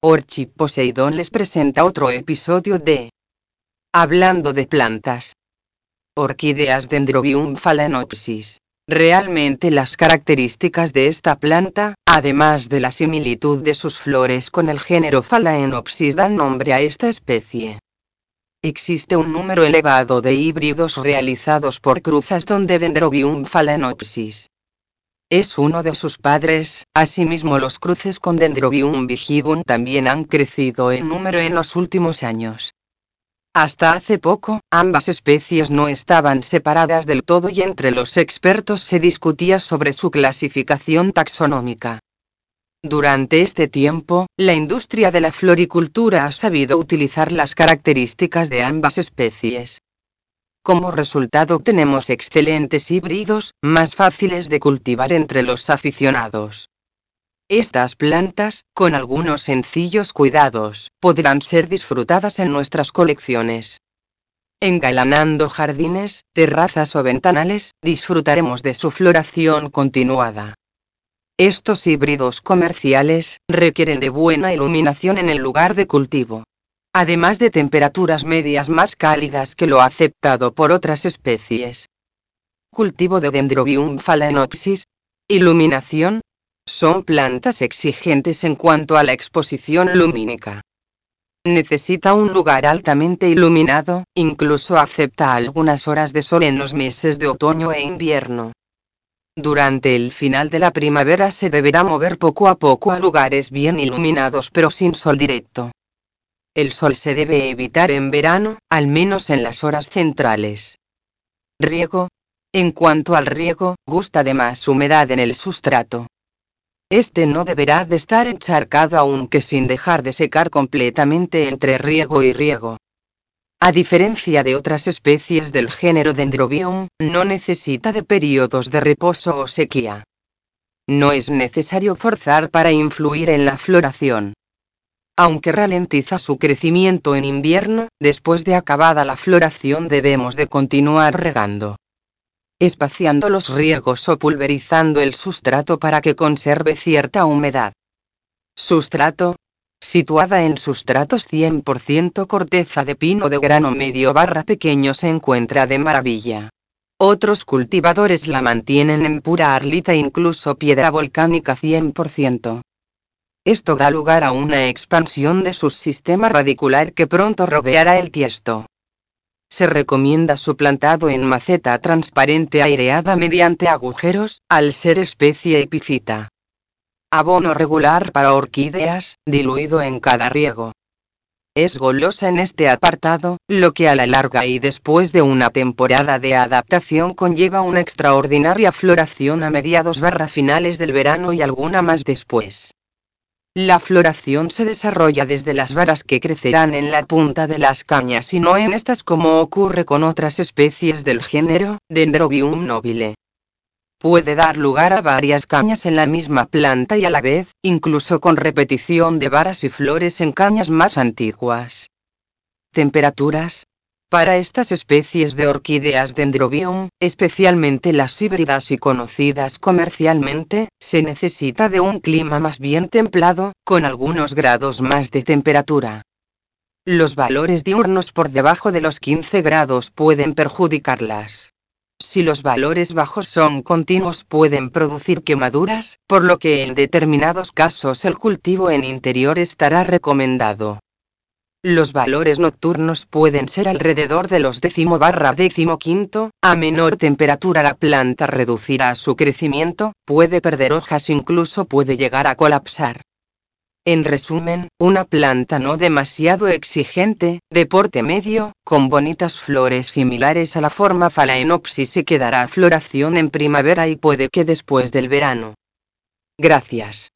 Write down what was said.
Orchi Poseidón les presenta otro episodio de Hablando de plantas. Orquídeas Dendrobium phalaenopsis. Realmente las características de esta planta, además de la similitud de sus flores con el género Phalaenopsis dan nombre a esta especie. Existe un número elevado de híbridos realizados por cruzas donde Dendrobium phalaenopsis es uno de sus padres, asimismo los cruces con Dendrobium vigibum también han crecido en número en los últimos años. Hasta hace poco, ambas especies no estaban separadas del todo y entre los expertos se discutía sobre su clasificación taxonómica. Durante este tiempo, la industria de la floricultura ha sabido utilizar las características de ambas especies. Como resultado tenemos excelentes híbridos, más fáciles de cultivar entre los aficionados. Estas plantas, con algunos sencillos cuidados, podrán ser disfrutadas en nuestras colecciones. Engalanando jardines, terrazas o ventanales, disfrutaremos de su floración continuada. Estos híbridos comerciales requieren de buena iluminación en el lugar de cultivo además de temperaturas medias más cálidas que lo aceptado por otras especies. Cultivo de Dendrobium phalaenopsis. Iluminación. Son plantas exigentes en cuanto a la exposición lumínica. Necesita un lugar altamente iluminado, incluso acepta algunas horas de sol en los meses de otoño e invierno. Durante el final de la primavera se deberá mover poco a poco a lugares bien iluminados pero sin sol directo. El sol se debe evitar en verano, al menos en las horas centrales. Riego. En cuanto al riego, gusta de más humedad en el sustrato. Este no deberá de estar encharcado aunque sin dejar de secar completamente entre riego y riego. A diferencia de otras especies del género Dendrobium, no necesita de periodos de reposo o sequía. No es necesario forzar para influir en la floración aunque ralentiza su crecimiento en invierno, después de acabada la floración debemos de continuar regando. Espaciando los riegos o pulverizando el sustrato para que conserve cierta humedad. Sustrato. Situada en sustratos 100% corteza de pino de grano medio barra pequeño se encuentra de maravilla. Otros cultivadores la mantienen en pura arlita incluso piedra volcánica 100%. Esto da lugar a una expansión de su sistema radicular que pronto rodeará el tiesto. Se recomienda su plantado en maceta transparente aireada mediante agujeros, al ser especie epifita. Abono regular para orquídeas, diluido en cada riego. Es golosa en este apartado, lo que a la larga y después de una temporada de adaptación conlleva una extraordinaria floración a mediados barra finales del verano y alguna más después. La floración se desarrolla desde las varas que crecerán en la punta de las cañas y no en estas como ocurre con otras especies del género, Dendrobium nobile. Puede dar lugar a varias cañas en la misma planta y a la vez, incluso con repetición de varas y flores en cañas más antiguas. Temperaturas, para estas especies de orquídeas dendrobium, especialmente las híbridas y conocidas comercialmente, se necesita de un clima más bien templado, con algunos grados más de temperatura. Los valores diurnos por debajo de los 15 grados pueden perjudicarlas. Si los valores bajos son continuos pueden producir quemaduras, por lo que en determinados casos el cultivo en interior estará recomendado. Los valores nocturnos pueden ser alrededor de los décimo barra décimo quinto, a menor temperatura la planta reducirá su crecimiento, puede perder hojas incluso puede llegar a colapsar. En resumen, una planta no demasiado exigente, de porte medio, con bonitas flores similares a la forma Phalaenopsis se quedará a floración en primavera y puede que después del verano. Gracias.